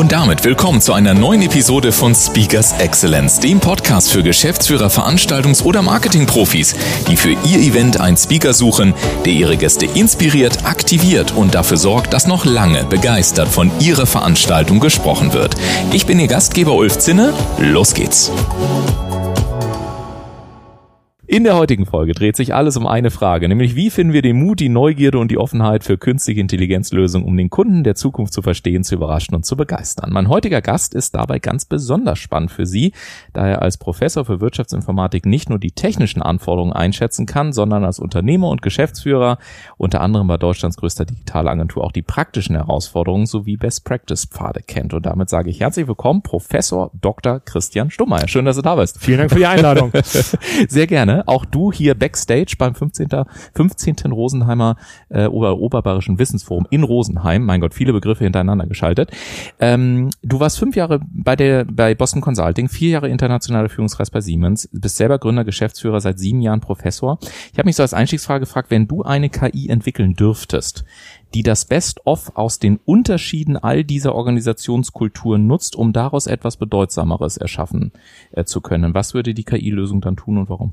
Und damit willkommen zu einer neuen Episode von Speakers Excellence, dem Podcast für Geschäftsführer, Veranstaltungs- oder Marketingprofis, die für ihr Event einen Speaker suchen, der ihre Gäste inspiriert, aktiviert und dafür sorgt, dass noch lange begeistert von ihrer Veranstaltung gesprochen wird. Ich bin Ihr Gastgeber Ulf Zinne. Los geht's. In der heutigen Folge dreht sich alles um eine Frage, nämlich wie finden wir den Mut, die Neugierde und die Offenheit für künstliche Intelligenzlösungen, um den Kunden der Zukunft zu verstehen, zu überraschen und zu begeistern. Mein heutiger Gast ist dabei ganz besonders spannend für Sie, da er als Professor für Wirtschaftsinformatik nicht nur die technischen Anforderungen einschätzen kann, sondern als Unternehmer und Geschäftsführer unter anderem bei Deutschlands größter Digitalagentur auch die praktischen Herausforderungen sowie Best Practice Pfade kennt. Und damit sage ich herzlich willkommen, Professor Dr. Christian Stummeyer. Schön, dass du da bist. Vielen Dank für die Einladung. Sehr gerne auch du hier Backstage beim 15. 15. Rosenheimer äh, Ober Oberbayerischen Wissensforum in Rosenheim. Mein Gott, viele Begriffe hintereinander geschaltet. Ähm, du warst fünf Jahre bei der bei Boston Consulting, vier Jahre internationale Führungskreis bei Siemens, bist selber Gründer, Geschäftsführer, seit sieben Jahren Professor. Ich habe mich so als Einstiegsfrage gefragt, wenn du eine KI entwickeln dürftest, die das Best-of aus den Unterschieden all dieser Organisationskulturen nutzt, um daraus etwas Bedeutsameres erschaffen äh, zu können. Was würde die KI-Lösung dann tun und warum?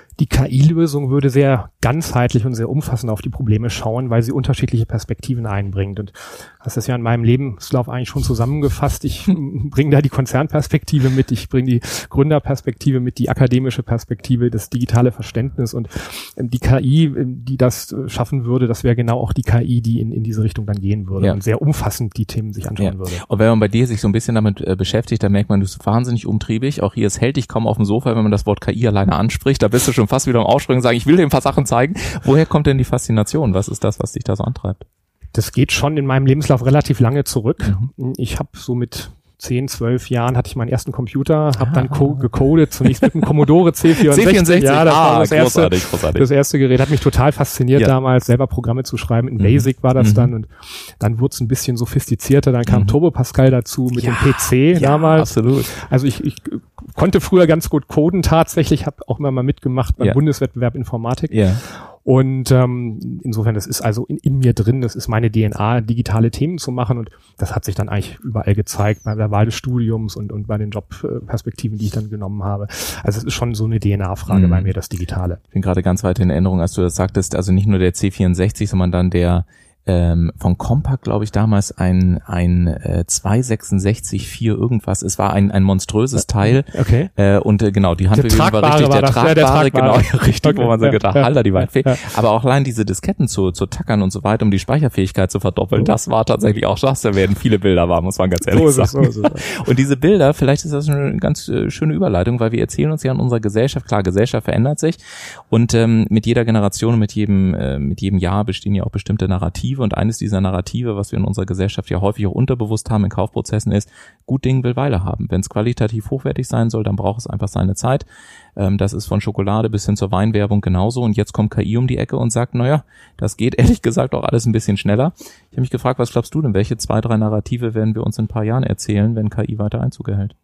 Die KI-Lösung würde sehr ganzheitlich und sehr umfassend auf die Probleme schauen, weil sie unterschiedliche Perspektiven einbringt. Und hast das ja in meinem Lebenslauf eigentlich schon zusammengefasst. Ich bringe da die Konzernperspektive mit, ich bringe die Gründerperspektive mit, die akademische Perspektive, das digitale Verständnis und ähm, die KI, ähm, die das äh, schaffen würde, das wäre genau auch die KI, die in, in diese Richtung dann gehen würde ja. und sehr umfassend die Themen sich anschauen ja. würde. Und wenn man bei dir sich so ein bisschen damit äh, beschäftigt, dann merkt man, du bist wahnsinnig umtriebig. Auch hier, es hält dich kaum auf dem Sofa, wenn man das Wort KI alleine anspricht. Da bist du schon fast wieder am Aufspringen und sagen, ich will dir ein paar Sachen zeigen. Woher kommt denn die Faszination? Was ist das, was dich da so antreibt? Das geht schon in meinem Lebenslauf relativ lange zurück. Mhm. Ich habe so mit zehn, zwölf Jahren hatte ich meinen ersten Computer, habe dann co gecodet, zunächst mit dem Commodore C64. C64, ja, das ah, war das erste, großartig, großartig. das erste Gerät, hat mich total fasziniert ja. damals, selber Programme zu schreiben. In mhm. Basic war das mhm. dann und dann wurde es ein bisschen sophistizierter, dann kam mhm. Turbo Pascal dazu mit ja, dem PC ja, damals. Absolut. Also ich, ich konnte früher ganz gut coden tatsächlich, habe auch immer mal mitgemacht beim Bundeswettbewerb Informatik. Ja. Und ähm, insofern, das ist also in, in mir drin, das ist meine DNA, digitale Themen zu machen und das hat sich dann eigentlich überall gezeigt, bei der Wahl des Studiums und, und bei den Jobperspektiven, die ich dann genommen habe. Also es ist schon so eine DNA-Frage mhm. bei mir, das Digitale. Ich bin gerade ganz weit in Erinnerung, als du das sagtest, also nicht nur der C64, sondern dann der ähm, von Compaq, glaube ich, damals ein ein äh, 266 4 irgendwas. Es war ein ein monströses Teil. Okay. Äh, und äh, genau, die Handbewegung war richtig, war der, tragbare, der tragbare, genau, richtig, okay. wo man so ja, gedacht, ja. Alter, die Waldfee. Ja. Aber auch allein diese Disketten zu zu tackern und so weiter, um die Speicherfähigkeit zu verdoppeln, oh. das war tatsächlich auch das. Da werden viele Bilder war, muss man ganz ehrlich so sagen. Es, so und diese Bilder, vielleicht ist das eine ganz äh, schöne Überleitung, weil wir erzählen uns ja in unserer Gesellschaft, klar, Gesellschaft verändert sich und ähm, mit jeder Generation, mit jedem äh, mit jedem Jahr bestehen ja auch bestimmte Narrative und eines dieser Narrative, was wir in unserer Gesellschaft ja häufig auch unterbewusst haben in Kaufprozessen, ist, gut Ding will Weile haben. Wenn es qualitativ hochwertig sein soll, dann braucht es einfach seine Zeit. Ähm, das ist von Schokolade bis hin zur Weinwerbung genauso. Und jetzt kommt KI um die Ecke und sagt, naja, das geht ehrlich gesagt auch alles ein bisschen schneller. Ich habe mich gefragt, was glaubst du denn, welche zwei, drei Narrative werden wir uns in ein paar Jahren erzählen, wenn KI weiter Einzug erhält?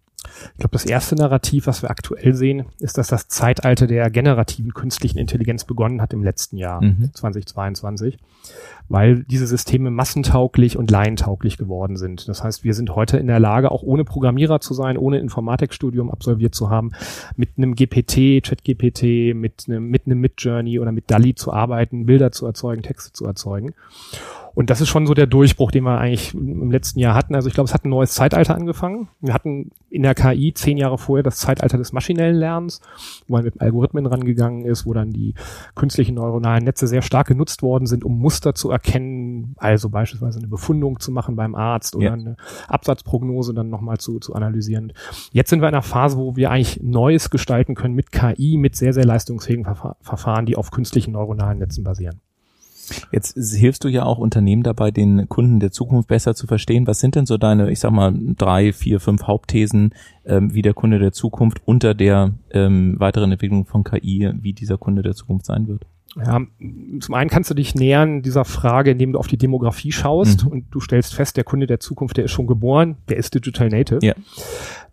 Ich glaube, das erste Narrativ, was wir aktuell sehen, ist, dass das Zeitalter der generativen künstlichen Intelligenz begonnen hat im letzten Jahr, mhm. 2022, weil diese Systeme massentauglich und laientauglich geworden sind. Das heißt, wir sind heute in der Lage, auch ohne Programmierer zu sein, ohne Informatikstudium absolviert zu haben, mit einem GPT, ChatGPT, mit einem, mit einem Midjourney oder mit DALI zu arbeiten, Bilder zu erzeugen, Texte zu erzeugen. Und das ist schon so der Durchbruch, den wir eigentlich im letzten Jahr hatten. Also ich glaube, es hat ein neues Zeitalter angefangen. Wir hatten in der KI zehn Jahre vorher das Zeitalter des maschinellen Lernens, wo man mit Algorithmen rangegangen ist, wo dann die künstlichen neuronalen Netze sehr stark genutzt worden sind, um Muster zu erkennen, also beispielsweise eine Befundung zu machen beim Arzt oder ja. eine Absatzprognose dann nochmal zu, zu analysieren. Jetzt sind wir in einer Phase, wo wir eigentlich Neues gestalten können mit KI, mit sehr, sehr leistungsfähigen Verfahren, die auf künstlichen neuronalen Netzen basieren. Jetzt hilfst du ja auch Unternehmen dabei, den Kunden der Zukunft besser zu verstehen. Was sind denn so deine, ich sag mal, drei, vier, fünf Hauptthesen, ähm, wie der Kunde der Zukunft unter der ähm, weiteren Entwicklung von KI, wie dieser Kunde der Zukunft sein wird? Ja, zum einen kannst du dich nähern dieser Frage, indem du auf die Demografie schaust mhm. und du stellst fest, der Kunde der Zukunft, der ist schon geboren, der ist Digital Native. Ja.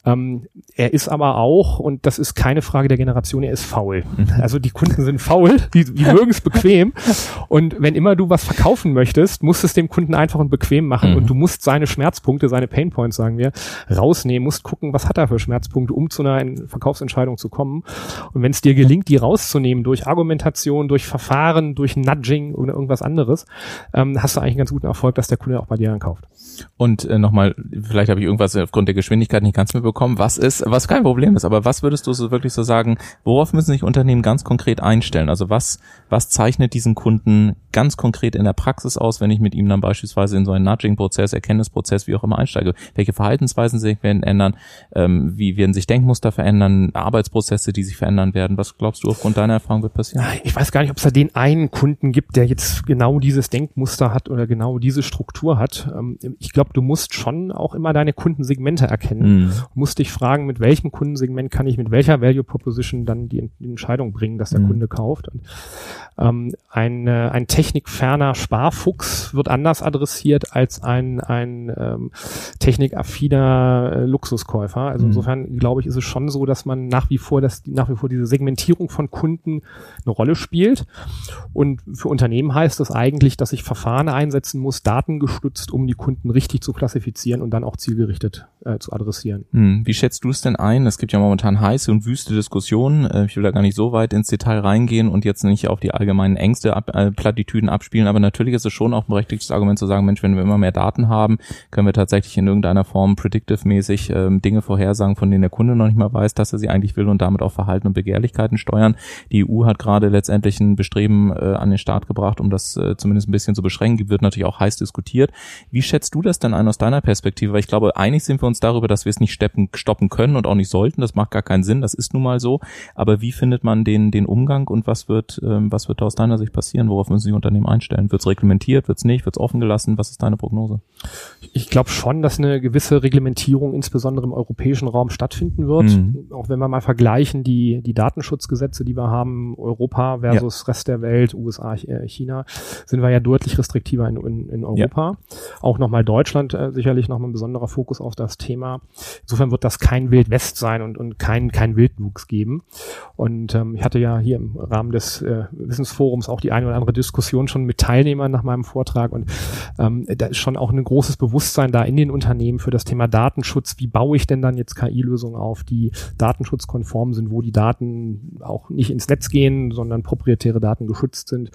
Ähm, er ist aber auch, und das ist keine Frage der Generation, er ist faul. Mhm. Also die Kunden sind faul, die, die mögen es bequem. Und wenn immer du was verkaufen möchtest, musst du es dem Kunden einfach und bequem machen. Mhm. Und du musst seine Schmerzpunkte, seine Painpoints, sagen wir, rausnehmen, musst gucken, was hat er für Schmerzpunkte, um zu einer Verkaufsentscheidung zu kommen. Und wenn es dir gelingt, die rauszunehmen durch Argumentation, durch Verfahren, durch Nudging oder irgendwas anderes, ähm, hast du eigentlich einen ganz guten Erfolg, dass der Kunde auch bei dir einkauft. Und äh, nochmal, vielleicht habe ich irgendwas aufgrund der Geschwindigkeit nicht ganz mitbekommen. Was ist, was kein Problem ist, aber was würdest du so wirklich so sagen, worauf müssen sich Unternehmen ganz konkret einstellen? Also was, was zeichnet diesen Kunden ganz konkret in der Praxis aus, wenn ich mit ihm dann beispielsweise in so einen Nudging-Prozess, Erkenntnisprozess, wie auch immer einsteige? Welche Verhaltensweisen sich werden ändern? Ähm, wie werden sich Denkmuster verändern? Arbeitsprozesse, die sich verändern werden? Was glaubst du aufgrund deiner Erfahrung wird passieren? Ich weiß gar nicht, ob es da den einen Kunden gibt, der jetzt genau dieses Denkmuster hat oder genau diese Struktur hat. Ähm, ich glaube, du musst schon auch immer deine Kundensegmente erkennen. Mhm. musst dich fragen, mit welchem Kundensegment kann ich mit welcher Value Proposition dann die, die Entscheidung bringen, dass der mhm. Kunde kauft. Und, ähm, ein, ein technikferner Sparfuchs wird anders adressiert als ein, ein ähm, technikaffiner äh, Luxuskäufer. Also mhm. insofern glaube ich, ist es schon so, dass man nach wie vor, dass nach wie vor diese Segmentierung von Kunden eine Rolle spielt. Und für Unternehmen heißt das eigentlich, dass ich Verfahren einsetzen muss, datengestützt, um die Kunden richtig zu klassifizieren und dann auch zielgerichtet äh, zu adressieren. Hm, wie schätzt du es denn ein? Es gibt ja momentan heiße und wüste Diskussionen. Äh, ich will da gar nicht so weit ins Detail reingehen und jetzt nicht auf die allgemeinen Ängste, ab, äh, Plattitüden abspielen, aber natürlich ist es schon auch ein berechtigtes Argument zu sagen, Mensch, wenn wir immer mehr Daten haben, können wir tatsächlich in irgendeiner Form predictive-mäßig ähm, Dinge vorhersagen, von denen der Kunde noch nicht mal weiß, dass er sie eigentlich will und damit auch Verhalten und Begehrlichkeiten steuern. Die EU hat gerade letztendlich ein Bestreben äh, an den Start gebracht, um das äh, zumindest ein bisschen zu beschränken, wird natürlich auch heiß diskutiert. Wie schätzt du das denn ein aus deiner Perspektive? Weil ich glaube, einig sind wir uns darüber, dass wir es nicht steppen, stoppen können und auch nicht sollten. Das macht gar keinen Sinn. Das ist nun mal so. Aber wie findet man den, den Umgang und was wird, ähm, was wird da aus deiner Sicht passieren? Worauf müssen Unternehmen einstellen? Wird es reglementiert? Wird es nicht? Wird es offen gelassen? Was ist deine Prognose? Ich glaube schon, dass eine gewisse Reglementierung insbesondere im europäischen Raum stattfinden wird. Mhm. Auch wenn wir mal vergleichen, die, die Datenschutzgesetze, die wir haben, Europa versus ja. Rest der Welt, USA, China, sind wir ja deutlich restriktiver in, in, in Europa. Ja. Auch nochmal Deutschland äh, sicherlich nochmal ein besonderer Fokus auf das Thema. Insofern wird das kein Wild West sein und, und kein, kein Wildwuchs geben. Und ähm, ich hatte ja hier im Rahmen des äh, Wissensforums auch die eine oder andere Diskussion schon mit Teilnehmern nach meinem Vortrag und ähm, da ist schon auch ein großes Bewusstsein da in den Unternehmen für das Thema Datenschutz. Wie baue ich denn dann jetzt KI-Lösungen auf, die datenschutzkonform sind, wo die Daten auch nicht ins Netz gehen, sondern proprietäre Daten geschützt sind,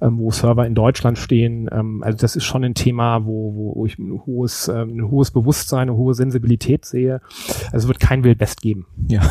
ähm, wo Server in Deutschland stehen. Ähm, also das ist schon ein Thema, wo, wo ich ein hohes, ähm, ein hohes Bewusstsein, eine hohe Sensibilität sehe. Also wird kein Wild geben. Ja.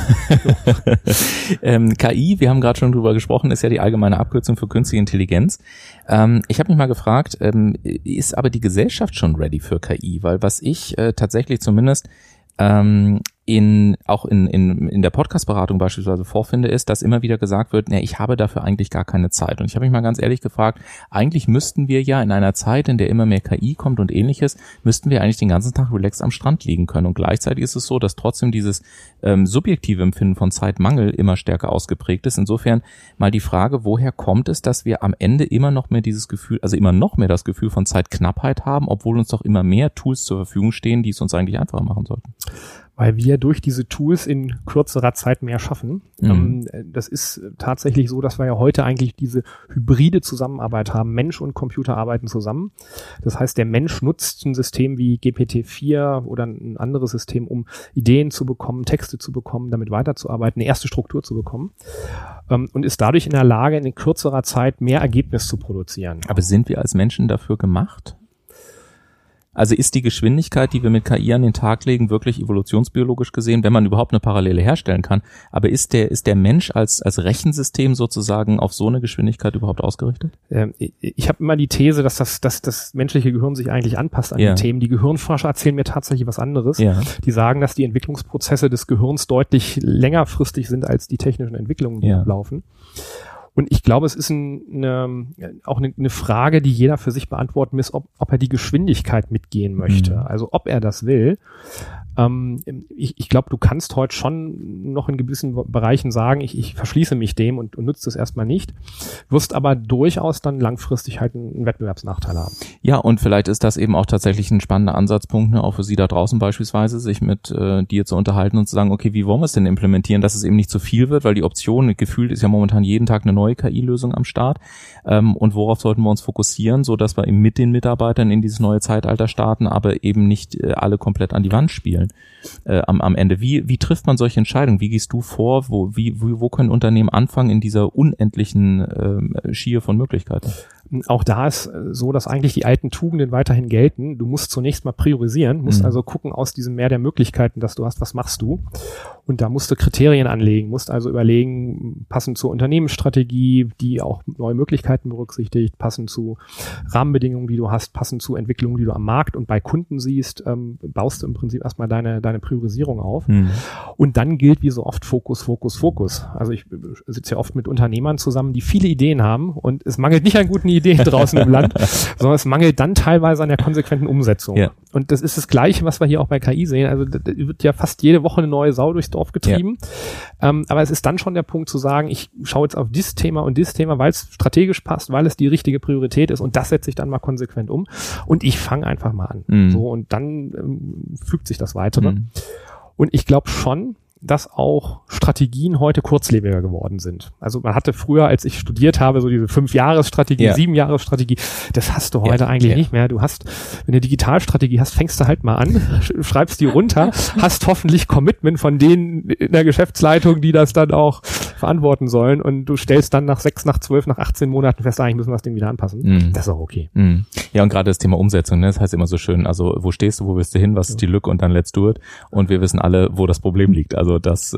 ähm, KI, wir haben gerade schon drüber gesprochen, ist ja die allgemeine Abkürzung für künstliche Intelligenz. Ähm, ich habe mich mal gefragt, ähm, ist aber die Gesellschaft schon ready für KI? Weil was ich äh, tatsächlich zumindest ähm, in, auch in, in, in der Podcast-Beratung beispielsweise vorfinde, ist, dass immer wieder gesagt wird, nee, ich habe dafür eigentlich gar keine Zeit. Und ich habe mich mal ganz ehrlich gefragt, eigentlich müssten wir ja in einer Zeit, in der immer mehr KI kommt und ähnliches, müssten wir eigentlich den ganzen Tag relaxed am Strand liegen können. Und gleichzeitig ist es so, dass trotzdem dieses ähm, subjektive Empfinden von Zeitmangel immer stärker ausgeprägt ist. Insofern mal die Frage, woher kommt es, dass wir am Ende immer noch mehr dieses Gefühl, also immer noch mehr das Gefühl von Zeitknappheit haben, obwohl uns doch immer mehr Tools zur Verfügung stehen, die es uns eigentlich einfacher machen sollten? Weil wir durch diese Tools in kürzerer Zeit mehr schaffen. Mhm. Ähm, das ist tatsächlich so, dass wir ja heute eigentlich diese hybride Zusammenarbeit haben. Mensch und Computer arbeiten zusammen. Das heißt, der Mensch nutzt ein System wie GPT-4 oder ein anderes System, um Ideen zu bekommen, Texte zu bekommen, damit weiterzuarbeiten, eine erste Struktur zu bekommen ähm, und ist dadurch in der Lage, in kürzerer Zeit mehr Ergebnis zu produzieren. Aber sind wir als Menschen dafür gemacht? Also ist die Geschwindigkeit, die wir mit KI an den Tag legen, wirklich evolutionsbiologisch gesehen, wenn man überhaupt eine Parallele herstellen kann. Aber ist der, ist der Mensch als, als Rechensystem sozusagen auf so eine Geschwindigkeit überhaupt ausgerichtet? Ähm, ich habe immer die These, dass das, dass das menschliche Gehirn sich eigentlich anpasst an ja. die Themen. Die Gehirnforscher erzählen mir tatsächlich was anderes. Ja. Die sagen, dass die Entwicklungsprozesse des Gehirns deutlich längerfristig sind als die technischen Entwicklungen, die ja. laufen. Und ich glaube, es ist ein, eine, auch eine, eine, Frage, die jeder für sich beantworten muss, ob, ob er die Geschwindigkeit mitgehen möchte. Mhm. Also ob er das will. Ähm, ich ich glaube, du kannst heute schon noch in gewissen Bereichen sagen, ich, ich verschließe mich dem und, und nutze das erstmal nicht, wirst aber durchaus dann langfristig halt einen Wettbewerbsnachteil haben. Ja, und vielleicht ist das eben auch tatsächlich ein spannender Ansatzpunkt, ne, auch für Sie da draußen beispielsweise, sich mit äh, dir zu unterhalten und zu sagen, okay, wie wollen wir es denn implementieren, dass es eben nicht zu viel wird, weil die Option, gefühlt ist ja momentan jeden Tag eine neue KI-Lösung am Start. Ähm, und worauf sollten wir uns fokussieren, so dass wir eben mit den Mitarbeitern in dieses neue Zeitalter starten, aber eben nicht äh, alle komplett an die Wand spielen äh, am, am Ende. Wie, wie trifft man solche Entscheidungen? Wie gehst du vor? Wo, wie, wo, wo können Unternehmen anfangen in dieser unendlichen äh, Schier von Möglichkeiten? Auch da ist äh, so, dass eigentlich die alten Tugenden weiterhin gelten. Du musst zunächst mal priorisieren, musst mhm. also gucken aus diesem Meer der Möglichkeiten, dass du hast, was machst du? Und da musst du Kriterien anlegen, musst also überlegen, passend zur Unternehmensstrategie, die auch neue Möglichkeiten berücksichtigt, passend zu Rahmenbedingungen, die du hast, passend zu Entwicklungen, die du am Markt und bei Kunden siehst, ähm, baust du im Prinzip erstmal deine, deine Priorisierung auf. Mhm. Und dann gilt wie so oft Fokus, Fokus, Fokus. Also ich sitze ja oft mit Unternehmern zusammen, die viele Ideen haben und es mangelt nicht an guten Ideen, draußen im Land, sondern es mangelt dann teilweise an der konsequenten Umsetzung. Ja. Und das ist das Gleiche, was wir hier auch bei KI sehen. Also da wird ja fast jede Woche eine neue Sau durchs Getrieben. Ja. Ähm, aber es ist dann schon der Punkt zu sagen, ich schaue jetzt auf dieses Thema und dieses Thema, weil es strategisch passt, weil es die richtige Priorität ist und das setze ich dann mal konsequent um und ich fange einfach mal an. Mhm. So und dann ähm, fügt sich das weitere. Mhm. Und ich glaube schon, dass auch Strategien heute kurzlebiger geworden sind. Also man hatte früher, als ich studiert habe, so diese Fünf-Jahres-Strategie, ja. Sieben-Jahres-Strategie. Das hast du heute ja, eigentlich ja. nicht mehr. Du hast, wenn du Digitalstrategie hast, fängst du halt mal an, schreibst die runter, hast hoffentlich Commitment von denen in der Geschäftsleitung, die das dann auch verantworten sollen und du stellst dann nach sechs, nach zwölf, nach 18 Monaten fest, eigentlich müssen wir das Ding wieder anpassen. Mhm. Das ist auch okay. Mhm. Ja, und gerade das Thema Umsetzung, ne, das heißt immer so schön, also wo stehst du, wo willst du hin, was ist die Lücke und dann let's do it. Und wir wissen alle, wo das Problem liegt. Also das, äh,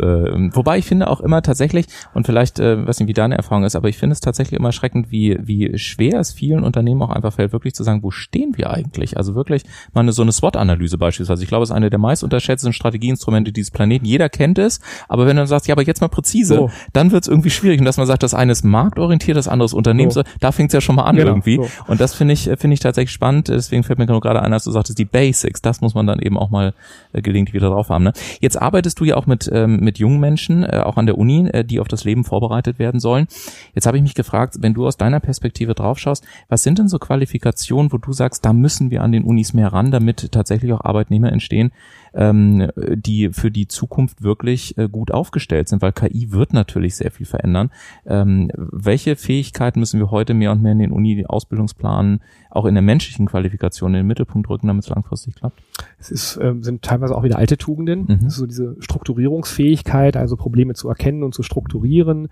wobei ich finde auch immer tatsächlich, und vielleicht, äh, weiß nicht, wie deine Erfahrung ist, aber ich finde es tatsächlich immer erschreckend, wie, wie schwer es vielen Unternehmen auch einfach fällt, wirklich zu sagen, wo stehen wir eigentlich? Also wirklich mal eine, so eine SWOT-Analyse beispielsweise. Ich glaube, es ist eine der meist unterschätzten Strategieinstrumente dieses Planeten. Jeder kennt es, aber wenn du sagst, ja, aber jetzt mal präzise, so. Dann wird es irgendwie schwierig. Und dass man sagt, das eine ist marktorientiert, das andere ist Unternehmens, so. da fängt es ja schon mal an genau, irgendwie. So. Und das finde ich, finde ich tatsächlich spannend. Deswegen fällt mir gerade ein, als du sagtest, die Basics, das muss man dann eben auch mal äh, gelegentlich wieder drauf haben. Ne? Jetzt arbeitest du ja auch mit mit, ähm, mit jungen Menschen, äh, auch an der Uni, äh, die auf das Leben vorbereitet werden sollen. Jetzt habe ich mich gefragt, wenn du aus deiner Perspektive draufschaust, was sind denn so Qualifikationen, wo du sagst, da müssen wir an den Unis mehr ran, damit tatsächlich auch Arbeitnehmer entstehen, ähm, die für die Zukunft wirklich äh, gut aufgestellt sind, weil KI wird natürlich sehr viel verändern. Ähm, welche Fähigkeiten müssen wir heute mehr und mehr in den Uni-Ausbildungsplanen, auch in der menschlichen Qualifikation in den Mittelpunkt rücken, damit es langfristig klappt? Es ist, äh, sind teilweise auch wieder alte Tugenden, mhm. so diese Strukturierungsfähigkeit, also Probleme zu erkennen und zu strukturieren.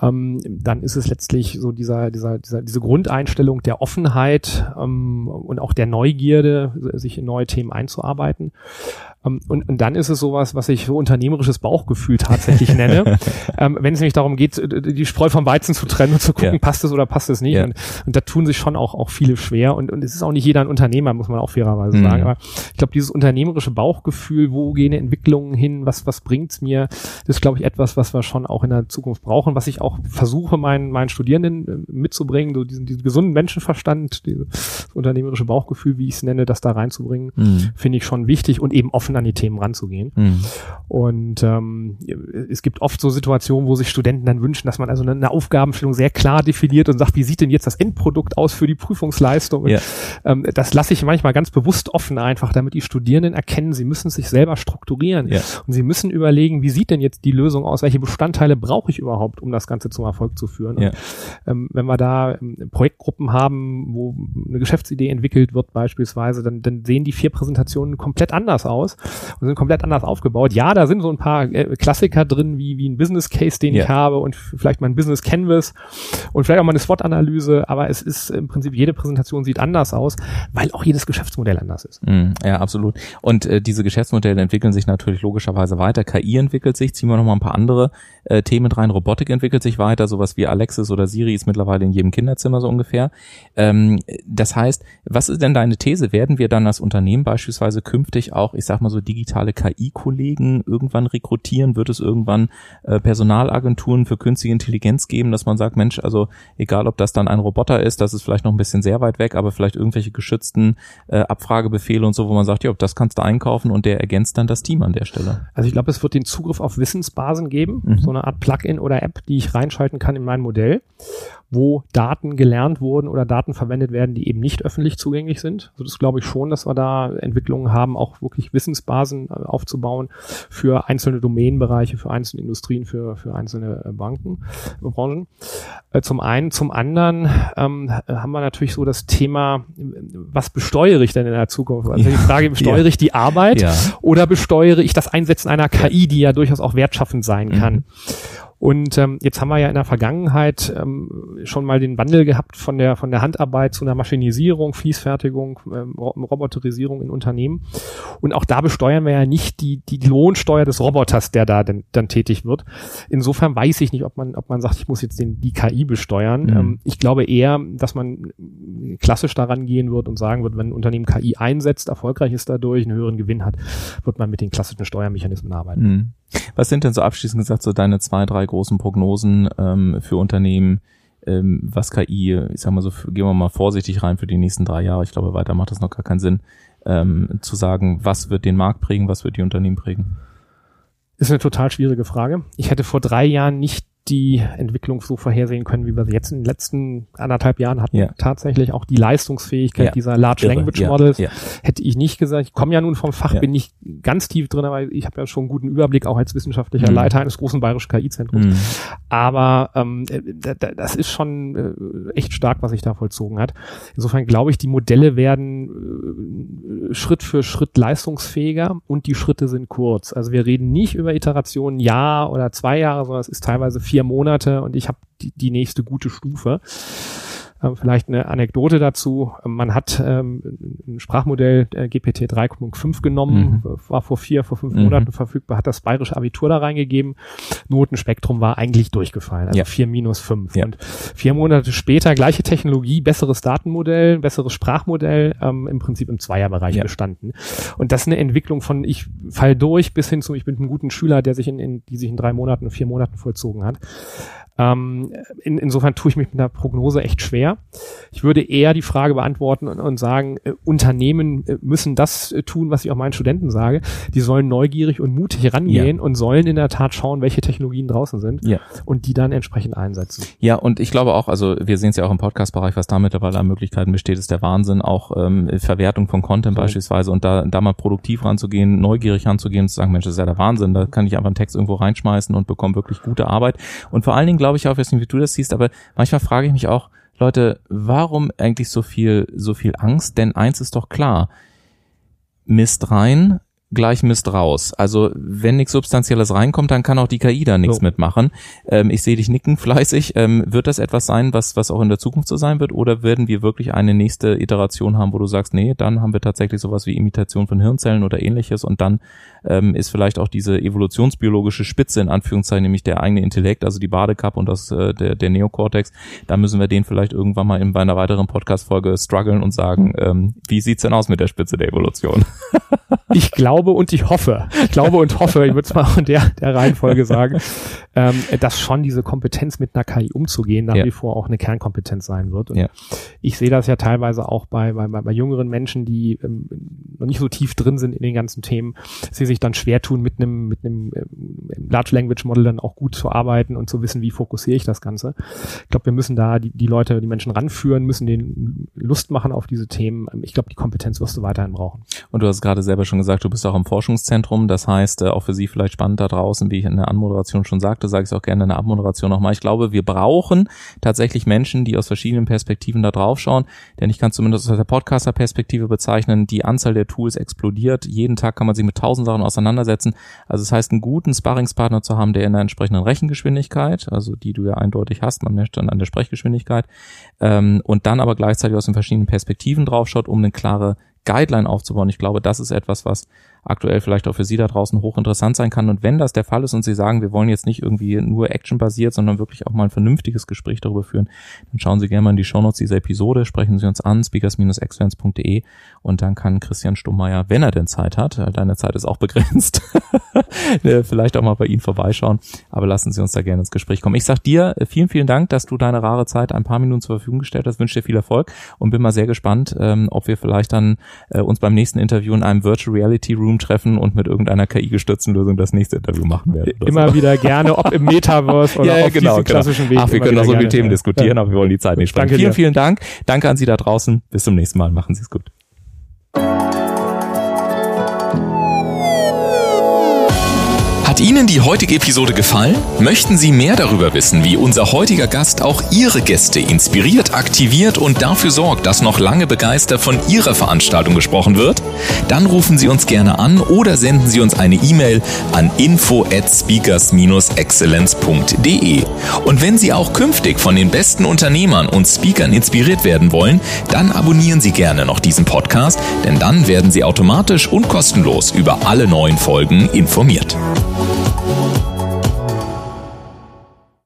Ähm, dann ist es letztlich so dieser, dieser, dieser, diese Grundeinstellung der Offenheit ähm, und auch der Neugierde, sich in neue Themen einzuarbeiten. Ähm, und, und dann ist es sowas, was ich so unternehmerisches Bauchgefühl tatsächlich nenne. ähm, wenn es nämlich darum geht, die Spreu vom Weizen zu trennen und zu gucken, ja. passt es oder passt es nicht. Ja. Und, und da tun sich schon auch, auch viele schwer. Und, und es ist auch nicht jeder ein Unternehmer, muss man auch fairerweise mhm. sagen. Aber ich glaube, dieses unternehmerische Bauchgefühl, wo gehen Entwicklungen hin, was, was bringt's mir, das ist, glaube ich, etwas, was wir schon auch in der Zukunft brauchen, was ich auch versuche, meinen, meinen Studierenden äh, mitzubringen, so diesen, diesen gesunden Menschenverstand, dieses unternehmerische Bauchgefühl, wie ich es nenne, das da reinzubringen, mhm. finde ich schon wichtig und eben offen an die Themen ranzugehen. Mhm. Und ähm, es gibt oft so Situationen, wo sich Studenten dann wünschen, dass man also eine, eine, Aufgabenstellung sehr klar definiert und sagt, wie sieht denn jetzt das Endprodukt aus für die Prüfungsleistung? Ja. Ähm, das lasse ich manchmal ganz bewusst offen einfach, damit die Studierenden erkennen, sie müssen sich selber strukturieren ja. und sie müssen überlegen, wie sieht denn jetzt die Lösung aus? Welche Bestandteile brauche ich überhaupt, um das Ganze zum Erfolg zu führen? Ja. Und, ähm, wenn wir da ähm, Projektgruppen haben, wo eine Geschäftsidee entwickelt wird beispielsweise, dann, dann sehen die vier Präsentationen komplett anders aus und sind komplett anders aufgebaut. Ja, da sind so ein paar äh, Klassiker drin, wie, wie ein Business Case, den yeah. ich habe und vielleicht mein Business Canvas und vielleicht auch mal eine SWOT-Analyse, aber es ist im Prinzip jede Präsentation sieht anders aus, weil auch jedes Geschäftsmodell anders ist. Mm, ja, absolut. Und äh, diese Geschäftsmodelle entwickeln sich natürlich logischerweise weiter. KI entwickelt sich, ziehen wir noch mal ein paar andere äh, Themen rein. Robotik entwickelt sich weiter, sowas wie Alexis oder Siri ist mittlerweile in jedem Kinderzimmer so ungefähr. Ähm, das heißt, was ist denn deine These? Werden wir dann als Unternehmen beispielsweise künftig auch, ich sag mal so, digitale KI-Kollegen irgendwann rekrutieren? Wird es irgendwann äh, Personalagenturen für künstliche Intelligenz geben, dass man sagt, Mensch, also egal ob das dann ein Roboter ist, das ist vielleicht noch ein bisschen sehr weit weg, aber vielleicht irgendwelche geschützten äh, Abfragebefehle und so, wo man sagt, ja, das kannst du einkaufen und der ergänzt dann das Team an der Stelle. Also ich glaube, es wird den Zugriff auf Wissensbasen geben, mhm. so eine Art Plugin oder App, die ich reinschalten kann in mein Modell wo Daten gelernt wurden oder Daten verwendet werden, die eben nicht öffentlich zugänglich sind. Also das glaube ich schon, dass wir da Entwicklungen haben, auch wirklich Wissensbasen äh, aufzubauen für einzelne Domänenbereiche, für einzelne Industrien, für, für einzelne äh, Banken, äh, Branchen. Zum einen. Zum anderen ähm, haben wir natürlich so das Thema, was besteuere ich denn in der Zukunft? Also ja. die Frage, besteuere ja. ich die Arbeit ja. oder besteuere ich das Einsetzen einer KI, die ja durchaus auch wertschaffend sein kann? Mhm. Und ähm, jetzt haben wir ja in der Vergangenheit ähm, schon mal den Wandel gehabt von der von der Handarbeit zu einer Maschinisierung, Fließfertigung, ähm, Roboterisierung in Unternehmen. Und auch da besteuern wir ja nicht die die Lohnsteuer des Roboters, der da denn, dann tätig wird. Insofern weiß ich nicht, ob man ob man sagt, ich muss jetzt den die KI besteuern. Mhm. Ähm, ich glaube eher, dass man klassisch daran gehen wird und sagen wird, wenn ein Unternehmen KI einsetzt, erfolgreich ist dadurch, einen höheren Gewinn hat, wird man mit den klassischen Steuermechanismen arbeiten. Mhm. Was sind denn so abschließend gesagt so deine zwei, drei großen Prognosen ähm, für Unternehmen, ähm, was KI, ich sag mal so, gehen wir mal vorsichtig rein für die nächsten drei Jahre. Ich glaube, weiter macht das noch gar keinen Sinn, ähm, zu sagen, was wird den Markt prägen, was wird die Unternehmen prägen. Ist eine total schwierige Frage. Ich hätte vor drei Jahren nicht die Entwicklung so vorhersehen können, wie wir sie jetzt in den letzten anderthalb Jahren hatten. Ja. Tatsächlich auch die Leistungsfähigkeit ja. dieser Large Irre. Language Models ja. hätte ich nicht gesagt. Ich komme ja nun vom Fach, bin nicht ganz tief drin, aber ich habe ja schon einen guten Überblick, auch als wissenschaftlicher mhm. Leiter eines großen bayerischen KI-Zentrums. Mhm. Aber ähm, das ist schon äh, echt stark, was sich da vollzogen hat. Insofern glaube ich, die Modelle werden äh, Schritt für Schritt leistungsfähiger und die Schritte sind kurz. Also wir reden nicht über Iterationen Jahr oder zwei Jahre, sondern es ist teilweise vier vier Monate und ich habe die, die nächste gute Stufe. Ähm, vielleicht eine Anekdote dazu. Man hat ähm, ein Sprachmodell der GPT 3.5 genommen, mhm. war vor vier, vor fünf mhm. Monaten verfügbar, hat das bayerische Abitur da reingegeben. Notenspektrum war eigentlich durchgefallen, also ja. vier minus fünf. Ja. Und vier Monate später gleiche Technologie, besseres Datenmodell, besseres Sprachmodell, ähm, im Prinzip im Zweierbereich ja. bestanden. Und das ist eine Entwicklung von ich fall durch bis hin zu ich bin ein guten Schüler, der sich in, in die sich in drei Monaten, vier Monaten vollzogen hat. Ähm, in, insofern tue ich mich mit der Prognose echt schwer. Ich würde eher die Frage beantworten und, und sagen, äh, Unternehmen äh, müssen das äh, tun, was ich auch meinen Studenten sage. Die sollen neugierig und mutig rangehen ja. und sollen in der Tat schauen, welche Technologien draußen sind ja. und die dann entsprechend einsetzen. Ja, und ich glaube auch, also wir sehen es ja auch im Podcast-Bereich, was da mittlerweile an Möglichkeiten besteht, ist der Wahnsinn. Auch ähm, Verwertung von Content so. beispielsweise und da, da mal produktiv ranzugehen, neugierig ranzugehen und zu sagen, Mensch, das ist ja der Wahnsinn, da kann ich einfach einen Text irgendwo reinschmeißen und bekomme wirklich gute Arbeit. Und vor allen Dingen glaube ich auch, ich weiß nicht, wie du das siehst, aber manchmal frage ich mich auch, Leute, warum eigentlich so viel, so viel Angst? Denn eins ist doch klar. Mist rein, gleich Mist raus. Also wenn nichts Substanzielles reinkommt, dann kann auch die KI da nichts so. mitmachen. Ähm, ich sehe dich nicken fleißig. Ähm, wird das etwas sein, was, was auch in der Zukunft so sein wird? Oder werden wir wirklich eine nächste Iteration haben, wo du sagst, nee, dann haben wir tatsächlich sowas wie Imitation von Hirnzellen oder ähnliches und dann ähm, ist vielleicht auch diese evolutionsbiologische Spitze in Anführungszeichen, nämlich der eigene Intellekt, also die Badekappe und das, äh, der, der Neokortex, da müssen wir den vielleicht irgendwann mal in einer weiteren Podcast-Folge strugglen und sagen, ähm, wie sieht's denn aus mit der Spitze der Evolution? ich glaube und ich hoffe, ich glaube und hoffe, ich würde es mal in der, der Reihenfolge sagen, ähm, dass schon diese Kompetenz mit einer KI umzugehen nach ja. wie vor auch eine Kernkompetenz sein wird. Und ja. ich sehe das ja teilweise auch bei, bei, bei jüngeren Menschen, die ähm, noch nicht so tief drin sind in den ganzen Themen, sie sich dann schwer tun, mit einem mit einem ähm, Large Language Model dann auch gut zu arbeiten und zu wissen, wie fokussiere ich das Ganze. Ich glaube, wir müssen da die, die Leute, die Menschen ranführen, müssen denen Lust machen auf diese Themen. Ich glaube, die Kompetenz wirst du weiterhin brauchen. Und du hast gerade selber schon gesagt, du bist auch im Forschungszentrum. Das heißt, äh, auch für Sie vielleicht spannend da draußen, wie ich in der Anmoderation schon sagte, sage ich es auch gerne in der Abmoderation nochmal. Ich glaube, wir brauchen tatsächlich Menschen, die aus verschiedenen Perspektiven da drauf schauen. Denn ich kann zumindest aus der Podcaster-Perspektive bezeichnen, die Anzahl der Tools explodiert. Jeden Tag kann man sich mit tausend Sachen auseinandersetzen. Also das heißt, einen guten Sparringspartner zu haben, der in der entsprechenden Rechengeschwindigkeit, also die du ja eindeutig hast, man merkt dann an der Sprechgeschwindigkeit, ähm, und dann aber gleichzeitig aus den verschiedenen Perspektiven draufschaut, um eine klare Guideline aufzubauen. Ich glaube, das ist etwas, was aktuell vielleicht auch für Sie da draußen hochinteressant sein kann. Und wenn das der Fall ist und Sie sagen, wir wollen jetzt nicht irgendwie nur actionbasiert, sondern wirklich auch mal ein vernünftiges Gespräch darüber führen, dann schauen Sie gerne mal in die Shownotes dieser Episode, sprechen Sie uns an, speakers-excellence.de und dann kann Christian Stummeier, wenn er denn Zeit hat, äh, deine Zeit ist auch begrenzt, äh, vielleicht auch mal bei Ihnen vorbeischauen, aber lassen Sie uns da gerne ins Gespräch kommen. Ich sag dir äh, vielen, vielen Dank, dass du deine rare Zeit ein paar Minuten zur Verfügung gestellt hast, wünsche dir viel Erfolg und bin mal sehr gespannt, ähm, ob wir vielleicht dann uns beim nächsten Interview in einem Virtual Reality Room Zoom treffen und mit irgendeiner KI-gestützten Lösung das nächste Interview machen werden. Immer so. wieder gerne, ob im Metaverse oder ja, auf genau, genau. klassischen Weg. Ach, wir können noch so viele Themen diskutieren, ja. aber wir wollen die Zeit nicht sprengen. Vielen, dir. vielen Dank. Danke an Sie da draußen. Bis zum nächsten Mal. Machen Sie es gut. Hat Ihnen die heutige Episode gefallen? Möchten Sie mehr darüber wissen, wie unser heutiger Gast auch Ihre Gäste inspiriert, aktiviert und dafür sorgt, dass noch lange begeistert von Ihrer Veranstaltung gesprochen wird? Dann rufen Sie uns gerne an oder senden Sie uns eine E-Mail an info at speakers-excellence.de. Und wenn Sie auch künftig von den besten Unternehmern und Speakern inspiriert werden wollen, dann abonnieren Sie gerne noch diesen Podcast, denn dann werden Sie automatisch und kostenlos über alle neuen Folgen informiert.